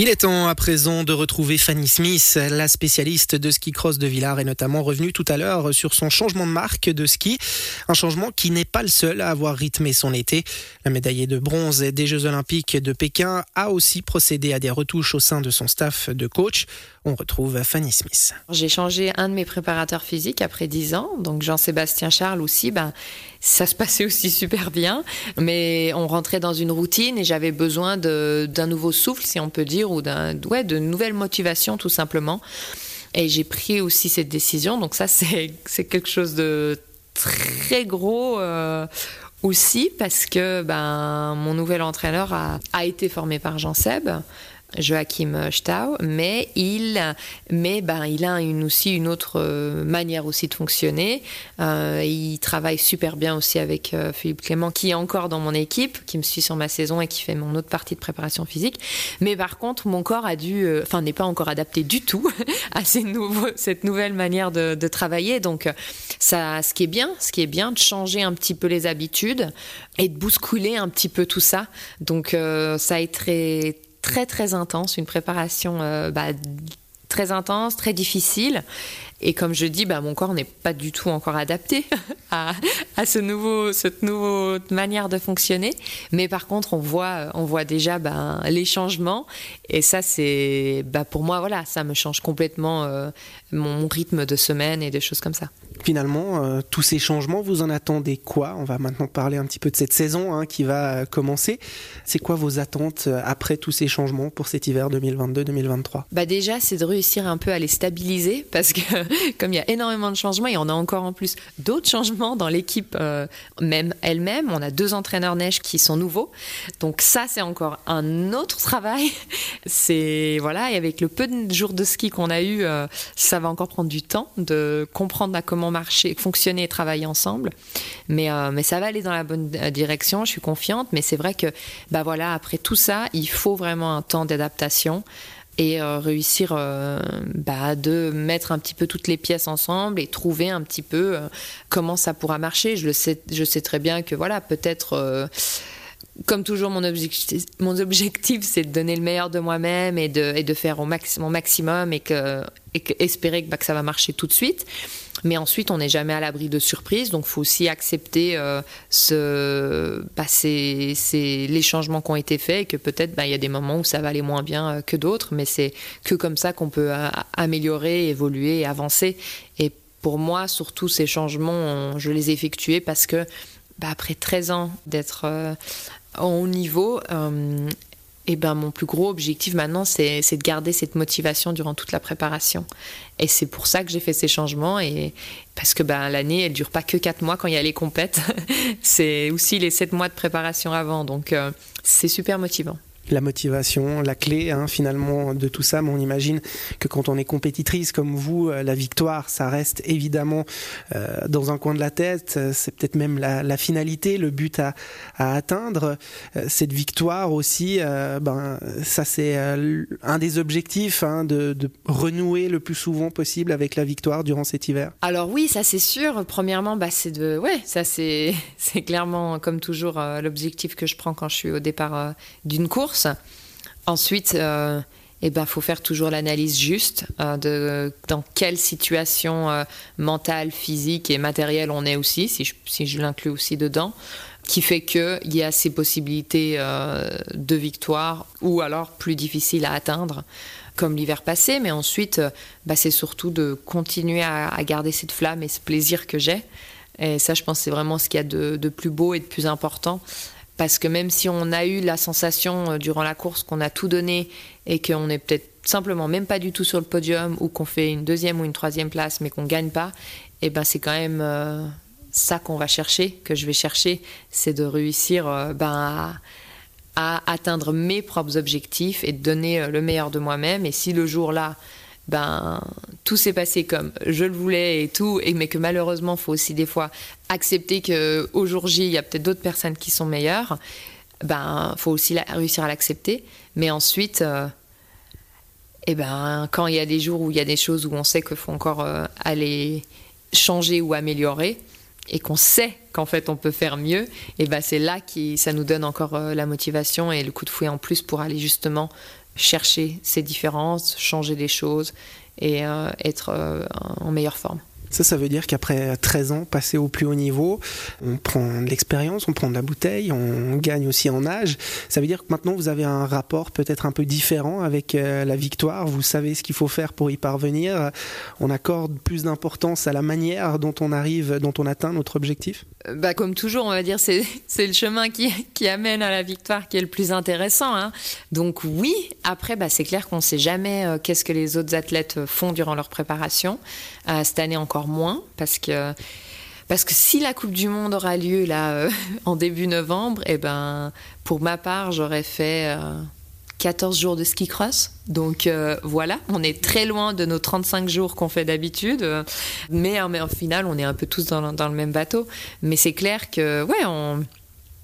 Il est temps à présent de retrouver Fanny Smith, la spécialiste de ski cross de Villars, est notamment revenue tout à l'heure sur son changement de marque de ski. Un changement qui n'est pas le seul à avoir rythmé son été. La médaillée de bronze des Jeux Olympiques de Pékin a aussi procédé à des retouches au sein de son staff de coach. On retrouve Fanny Smith. J'ai changé un de mes préparateurs physiques après 10 ans, donc Jean-Sébastien Charles aussi. Ben, ça se passait aussi super bien, mais on rentrait dans une routine et j'avais besoin d'un nouveau souffle, si on peut dire, ou ouais, de nouvelles motivations tout simplement. Et j'ai pris aussi cette décision, donc ça c'est quelque chose de très gros. Euh, aussi parce que ben, mon nouvel entraîneur a, a été formé par Jean Seb, Joachim Stau, mais il, mais ben, il a une, aussi une autre euh, manière aussi de fonctionner. Euh, il travaille super bien aussi avec euh, Philippe Clément, qui est encore dans mon équipe, qui me suit sur ma saison et qui fait mon autre partie de préparation physique. Mais par contre, mon corps a dû, enfin, n'est pas encore adapté du tout à cette nouvelle manière de, de, travailler. Donc, ça, ce qui est bien, ce qui est bien, de changer un petit peu les habitudes et de bousculer un petit peu tout ça. Donc, ça a été très très intense, une préparation euh, bah, très intense, très difficile. Et comme je dis, bah, mon corps n'est pas du tout encore adapté à, ce nouveau, cette nouvelle manière de fonctionner. Mais par contre, on voit, on voit déjà bah, les changements. Et ça, c'est, pour moi, voilà, ça me change complètement euh, mon rythme de semaine et des choses comme ça. Finalement, euh, tous ces changements, vous en attendez quoi? On va maintenant parler un petit peu de cette saison hein, qui va commencer. C'est quoi vos attentes euh, après tous ces changements pour cet hiver 2022-2023 bah Déjà, c'est de réussir un peu à les stabiliser parce que comme il y a énormément de changements, il y en a encore en plus d'autres changements dans l'équipe euh, même elle-même. On a deux entraîneurs neige qui sont nouveaux. Donc ça, c'est encore un autre travail. C'est voilà, et avec le peu de jours de ski qu'on a eu, ça va encore prendre du temps de comprendre à comment fonctionner et travailler ensemble. Mais, euh, mais ça va aller dans la bonne euh, direction, je suis confiante. Mais c'est vrai que, bah voilà, après tout ça, il faut vraiment un temps d'adaptation et euh, réussir bah, de mettre un petit peu toutes les pièces ensemble et trouver un petit peu comment ça pourra marcher. Je le sais, je sais très bien que voilà, peut-être comme toujours, mon objectif, mon objectif c'est de donner le meilleur de moi-même et de, et de faire au max, mon maximum et, que, et espérer que, bah, que ça va marcher tout de suite. Mais ensuite, on n'est jamais à l'abri de surprises, donc faut aussi accepter euh, bah, les changements qui ont été faits et que peut-être bah, il y a des moments où ça va aller moins bien euh, que d'autres, mais c'est que comme ça qu'on peut euh, améliorer, évoluer et avancer. Et pour moi, surtout ces changements, je les ai effectués parce que bah, après 13 ans d'être au haut niveau, et ben mon plus gros objectif maintenant, c'est de garder cette motivation durant toute la préparation. Et c'est pour ça que j'ai fait ces changements. Et parce que ben, l'année, elle dure pas que 4 mois quand il y a les compètes. c'est aussi les 7 mois de préparation avant. Donc euh, c'est super motivant la motivation, la clé hein, finalement de tout ça. Mais on imagine que quand on est compétitrice comme vous, euh, la victoire, ça reste évidemment euh, dans un coin de la tête. C'est peut-être même la, finalité, le but à, atteindre. Euh, cette victoire aussi, ben ça c'est un des objectifs hein, de, renouer le plus souvent possible avec la victoire durant cet hiver. Alors oui, ça c'est sûr. Premièrement, bah, c'est de, ouais, ça c'est c'est clairement comme toujours l'objectif que je prends quand je suis au départ d'une course. Ensuite, euh, eh ben, faut faire toujours l'analyse juste euh, de dans quelle situation euh, mentale, physique et matérielle on est aussi, si je, si je l'inclus aussi dedans, qui fait qu'il y a ces possibilités de victoire ou alors plus difficiles à atteindre comme l'hiver passé, mais ensuite, bah, c'est surtout de continuer à, garder cette flamme et ce plaisir que j'ai. Et ça, je pense, c'est vraiment ce qu'il y a de, plus beau et de plus important parce que même si on a eu la sensation euh, durant la course qu'on a tout donné et qu'on n'est peut-être simplement même pas du tout sur le podium ou qu'on fait une deuxième ou une troisième place mais qu'on gagne pas, et eh ben c'est quand même euh, ça qu'on va chercher, que je vais chercher, c'est de réussir euh, ben, à, atteindre mes propres objectifs et de donner le meilleur de moi-même. Et si le jour-là, ben tout s'est passé comme je le voulais et tout, et, mais que malheureusement, faut aussi des fois accepter qu'au jour J, il y a peut-être d'autres personnes qui sont meilleures. Ben, faut aussi réussir à l'accepter. Mais ensuite, euh, eh ben, quand il y a des jours où il y a des choses où on sait qu'il faut encore euh, aller changer ou améliorer, et qu'on sait qu'en fait on peut faire mieux, et ben c'est là que ça nous donne encore euh, la motivation et le coup de fouet en plus pour aller justement chercher ces différences, changer des choses et être en meilleure forme. Ça, ça veut dire qu'après 13 ans passés au plus haut niveau, on prend de l'expérience, on prend de la bouteille, on gagne aussi en âge. Ça veut dire que maintenant vous avez un rapport peut-être un peu différent avec euh, la victoire. Vous savez ce qu'il faut faire pour y parvenir. On accorde plus d'importance à la manière dont on arrive, dont on atteint notre objectif. Euh, bah, comme toujours, on va dire, c'est, le chemin qui, amène à la victoire qui est le plus intéressant. Hein. Donc oui, après, bah, c'est clair qu'on ne sait jamais euh, qu'est-ce que les autres athlètes font durant leur préparation. cette année encore moins parce que parce que si la Coupe du Monde aura lieu là euh, en début novembre, eh ben pour ma part, j'aurais fait 14 euh, jours de ski cross. Donc euh, voilà, on est très loin de nos 35 jours qu'on fait d'habitude. Mais, mais au final, on est un peu tous dans, le même bateau. Mais c'est clair que ouais, on,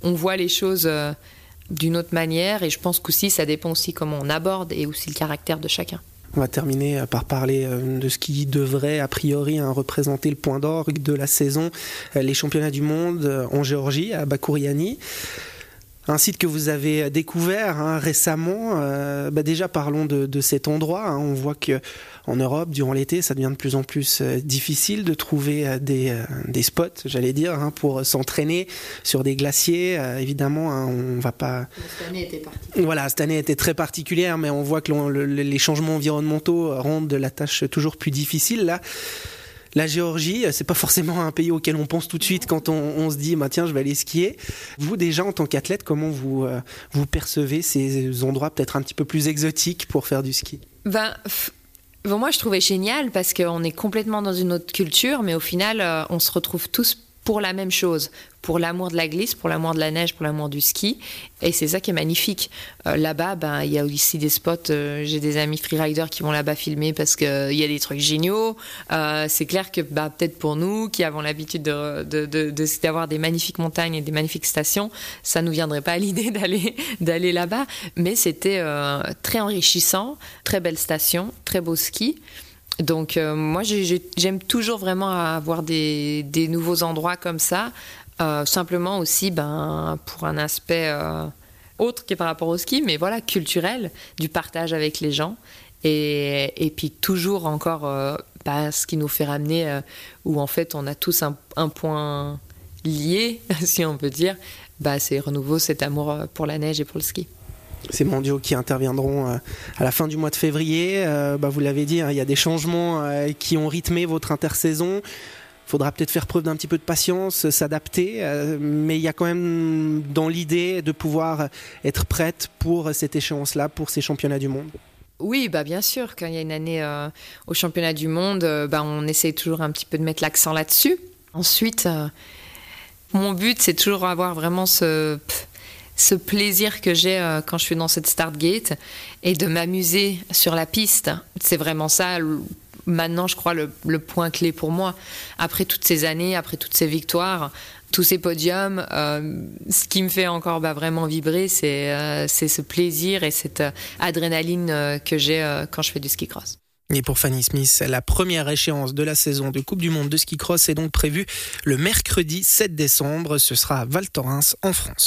voit les choses d'une autre manière et je pense qu'aussi ça dépend aussi comment on aborde et aussi le caractère de chacun. On va terminer euh, par parler euh, de ce qui devrait a priori hein, représenter le point d'orgue de la saison, euh, les championnats du monde en Géorgie, à Bakouriani un site que vous avez découvert hein, récemment. bah déjà, parlons de, cet endroit. Hein. On voit que en Europe, durant l'été, ça devient de plus en plus euh, difficile de trouver euh, des, euh, des spots, j'allais dire, hein, pour s'entraîner sur des glaciers. évidemment, hein, on va pas. Cette année était particulière. Voilà, cette année était très particulière, mais on voit que les changements environnementaux rendent la tâche toujours plus difficile. Là, la Géorgie, c'est pas forcément un pays auquel on pense tout de suite quand on, se dit, bah, tiens, je vais aller skier. Vous, déjà, en tant qu'athlète, comment vous, vous percevez ces endroits peut-être un petit peu plus exotiques pour faire du ski? Ben, moi, je trouvais génial parce qu'on est complètement dans une autre culture, mais au final, euh, on se retrouve tous pour la même chose, pour l'amour de la glisse, pour l'amour de la neige, pour l'amour du ski. Et c'est ça qui est magnifique. Euh, là-bas, ben, il y a aussi des spots. Euh, j'ai des amis freeriders qui vont là-bas filmer parce qu'il y a des trucs géniaux. Euh, c'est clair que bah, peut-être pour nous qui avons l'habitude d'avoir de, de, de, des magnifiques montagnes et des magnifiques stations, ça nous viendrait pas à l'idée d'aller d'aller là-bas. Mais c'était très enrichissant, très belle station, très beau ski. Donc moi j'aime toujours vraiment avoir des, nouveaux endroits comme ça euh, simplement aussi ben, pour un aspect euh, autre qui par rapport au ski, mais voilà, culturel, du partage avec les gens. Et, et puis toujours encore euh, bah, ce qui nous fait ramener, où en fait on a tous un, un, point lié, si on peut dire, bah, c'est renouveau cet amour pour la neige et pour le ski ces mondiaux qui interviendront à la fin du mois de février. Bah, vous l'avez dit, hein, il y a des changements qui ont rythmé votre intersaison faudra peut-être faire preuve d'un petit peu de patience, s'adapter, euh, mais il y a quand même dans l'idée de pouvoir être prête pour cette échéance-là, pour ces championnats du monde. Oui, bah bien sûr, quand il y a une année euh, au championnat du monde, euh, bah, on essaie toujours un petit peu de mettre l'accent là-dessus. Ensuite, mon but, c'est toujours avoir vraiment ce, ce plaisir que j'ai quand je suis dans cette start gate et de m'amuser sur la piste. C'est vraiment ça maintenant, je crois, le, point clé pour moi. Après toutes ces années, après toutes ces victoires, tous ces podiums, euh, ce qui me fait encore bah, vraiment vibrer, euh, c'est ce plaisir et cette euh, adrénaline que j'ai quand je fais du ski cross. Et pour Fanny Smith, la première échéance de la saison de Coupe du Monde de ski cross est donc prévue le mercredi 7 décembre. Ce sera à Val Thorens en France.